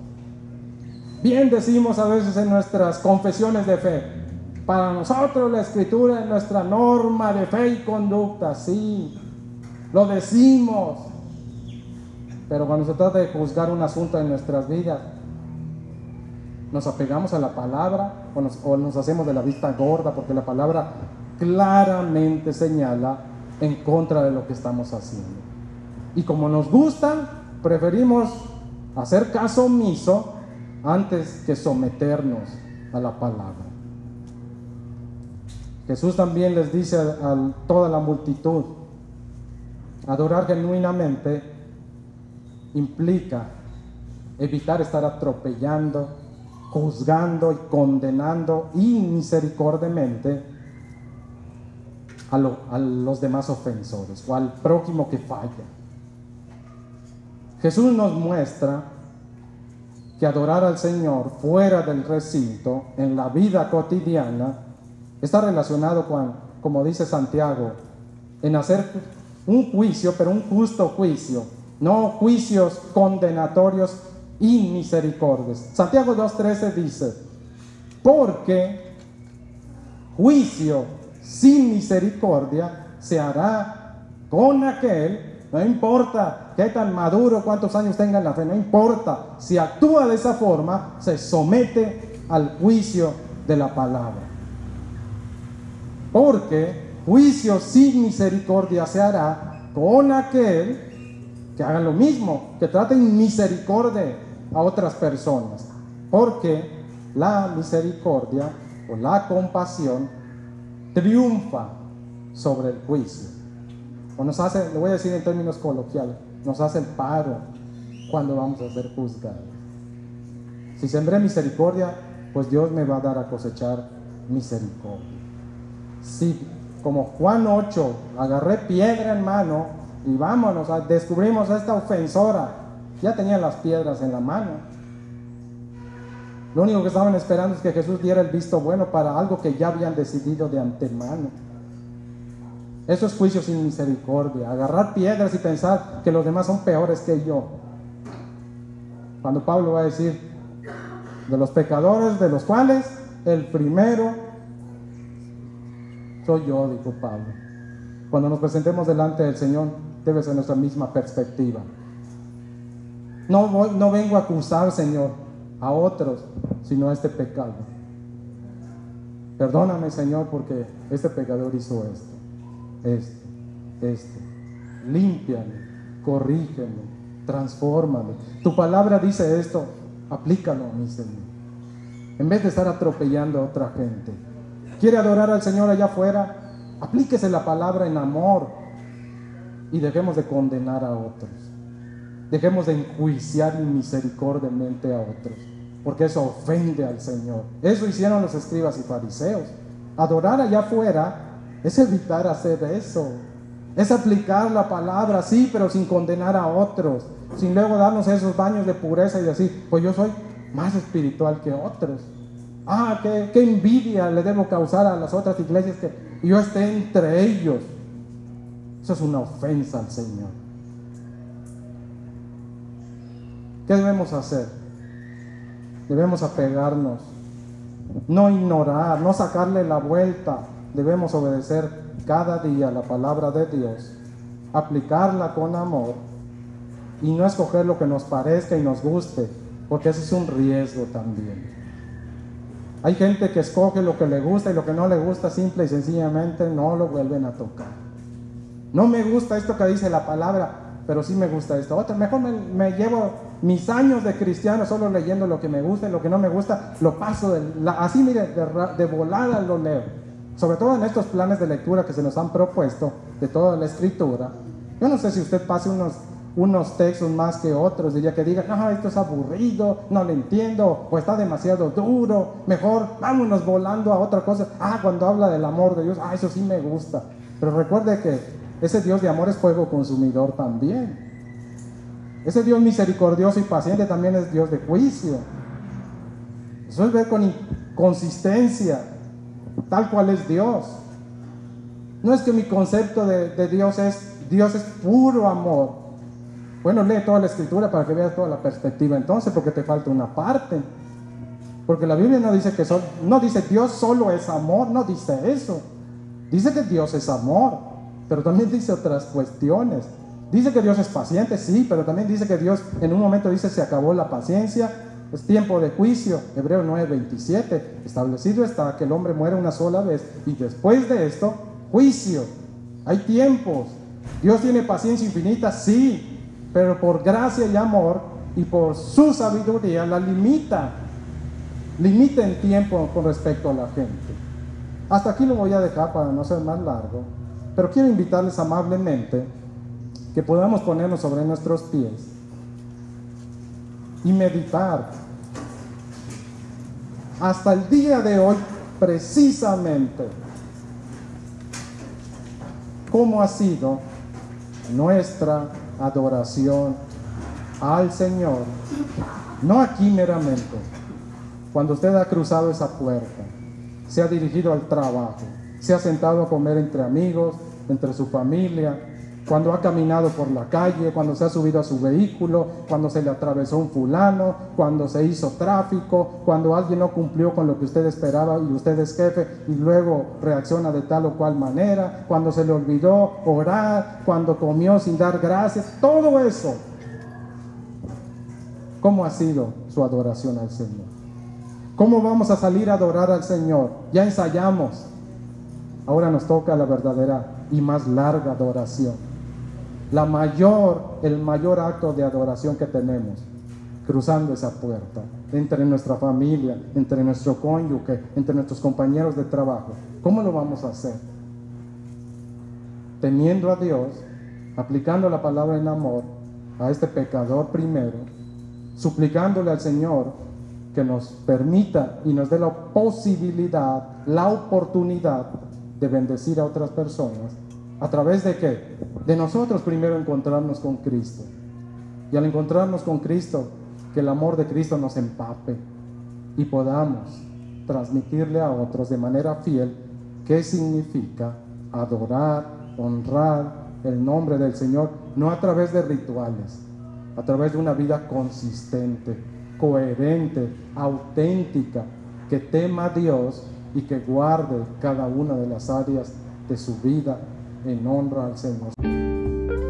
A: Bien decimos a veces en nuestras confesiones de fe, para nosotros la escritura es nuestra norma de fe y conducta, sí, lo decimos. Pero cuando se trata de juzgar un asunto en nuestras vidas, nos apegamos a la palabra o nos, o nos hacemos de la vista gorda porque la palabra claramente señala en contra de lo que estamos haciendo. Y como nos gusta, preferimos hacer caso omiso antes que someternos a la palabra. Jesús también les dice a, toda la multitud, adorar genuinamente implica evitar estar atropellando, juzgando y condenando inmisericordiamente a, a los demás ofensores o al prójimo que falla. Jesús nos muestra que adorar al Señor fuera del recinto, en la vida cotidiana, está relacionado con, como dice Santiago, en hacer un juicio, pero un justo juicio, no juicios condenatorios y misericordias. Santiago 2.13 dice, porque juicio sin misericordia se hará con aquel no importa qué tan maduro, cuántos años tenga en la fe, no importa. Si actúa de esa forma, se somete al juicio de la palabra. Porque juicio sin misericordia se hará con aquel que haga lo mismo, que trate misericordia a otras personas. Porque la misericordia o la compasión triunfa sobre el juicio o nos hace, le voy a decir en términos coloquiales, nos hace el paro cuando vamos a ser juzgados. Si sembré misericordia, pues Dios me va a dar a cosechar misericordia. Si como Juan 8, agarré piedra en mano y vámonos, descubrimos a esta ofensora, ya tenían las piedras en la mano. Lo único que estaban esperando es que Jesús diera el visto bueno para algo que ya habían decidido de antemano. Eso es juicio sin misericordia. Agarrar piedras y pensar que los demás son peores que yo. Cuando Pablo va a decir, de los pecadores, de los cuales el primero soy yo, dijo Pablo. Cuando nos presentemos delante del Señor, debe ser nuestra misma perspectiva. No, no vengo a acusar, Señor, a otros, sino a este pecado. Perdóname, Señor, porque este pecador hizo esto este, este. Límpiame, corrígeme, transfórmame. Tu palabra dice esto, aplícalo mí, Señor. En vez de estar atropellando a otra gente. ¿Quiere adorar al Señor allá afuera? Aplíquese la palabra en amor y dejemos de condenar a otros. Dejemos de enjuiciar inmisericordiamente a otros, porque eso ofende al Señor. Eso hicieron los escribas y fariseos. Adorar allá afuera es evitar hacer eso. Es aplicar la palabra, sí, pero sin condenar a otros. Sin luego darnos esos baños de pureza y decir, pues yo soy más espiritual que otros. Ah, qué, qué envidia le debo causar a las otras iglesias que yo esté entre ellos. Eso es una ofensa al Señor. ¿Qué debemos hacer? debemos apegarnos, no ignorar, no sacarle la vuelta, debemos obedecer cada día la palabra de Dios, aplicarla con amor y no escoger lo que nos parezca y nos guste, porque ese es un riesgo también. Hay gente que escoge lo que le gusta y lo que no le gusta simple y sencillamente no lo vuelven a tocar. No me gusta esto que dice la palabra, pero sí me gusta esto. Otra, mejor me, llevo mis años de cristiano solo leyendo lo que me gusta y lo que no me gusta, lo paso así, mire, de volada lo leo. Sobre todo en estos planes de lectura que se nos han propuesto de toda la escritura. Yo no sé si usted pase unos unos textos más que otros, diría que digan, no, esto es aburrido, no lo entiendo, o está demasiado duro, mejor vámonos volando a otra cosa. Ah, cuando habla del amor de Dios, ah, eso sí me gusta. Pero recuerde que ese Dios de amor es fuego consumidor también. Ese Dios misericordioso y paciente también es Dios de juicio. Eso es ver con consistencia, tal cual es Dios. No es que mi concepto de, Dios es, Dios es puro amor. Bueno, lee toda la escritura para que veas toda la perspectiva entonces, porque te falta una parte. Porque la Biblia no dice que no dice Dios solo es amor, no dice eso. Dice que Dios es amor, pero también dice otras cuestiones. Dice que Dios es paciente, sí, pero también dice que Dios en un momento dice se acabó la paciencia, es tiempo de juicio. Hebreo 9:27, establecido está que el hombre muere una sola vez y después de esto, juicio. Hay tiempos. Dios tiene paciencia infinita, sí, pero por gracia y amor y por su sabiduría la limita. Limita el tiempo con respecto a la gente. Hasta aquí lo voy a dejar para no ser más largo, pero quiero invitarles amablemente que podamos ponernos sobre nuestros pies y meditar. Hasta el día de hoy precisamente cómo ha sido nuestra adoración al Señor, no aquí meramente, cuando usted ha cruzado esa puerta, se ha dirigido al trabajo, se ha sentado a comer entre amigos, entre su familia, cuando ha caminado por la calle, cuando se ha subido a su vehículo, cuando se le atravesó un fulano, cuando se hizo tráfico, cuando alguien no cumplió con lo que usted esperaba y usted es jefe y luego reacciona de tal o cual manera, cuando se le olvidó orar, cuando comió sin dar gracias, todo eso. ¿Cómo ha sido su adoración al Señor? ¿Cómo vamos a salir a adorar al Señor? Ya ensayamos. Ahora nos toca la verdadera y más larga adoración la mayor, el mayor acto de adoración que tenemos, cruzando esa puerta, entre nuestra familia, entre nuestro cónyuge, entre nuestros compañeros de trabajo. ¿Cómo lo vamos a hacer? Teniendo a Dios, aplicando la palabra en amor a este pecador primero, suplicándole al Señor que nos permita y nos dé la posibilidad, la oportunidad de bendecir a otras personas ¿A través de qué? De nosotros primero encontrarnos con Cristo. Y al encontrarnos con Cristo, que el amor de Cristo nos empape y podamos transmitirle a otros de manera fiel qué significa adorar, honrar el nombre del Señor, no a través de rituales, a través de una vida consistente, coherente, auténtica, que tema a Dios y que guarde cada una de las áreas de su vida a known or also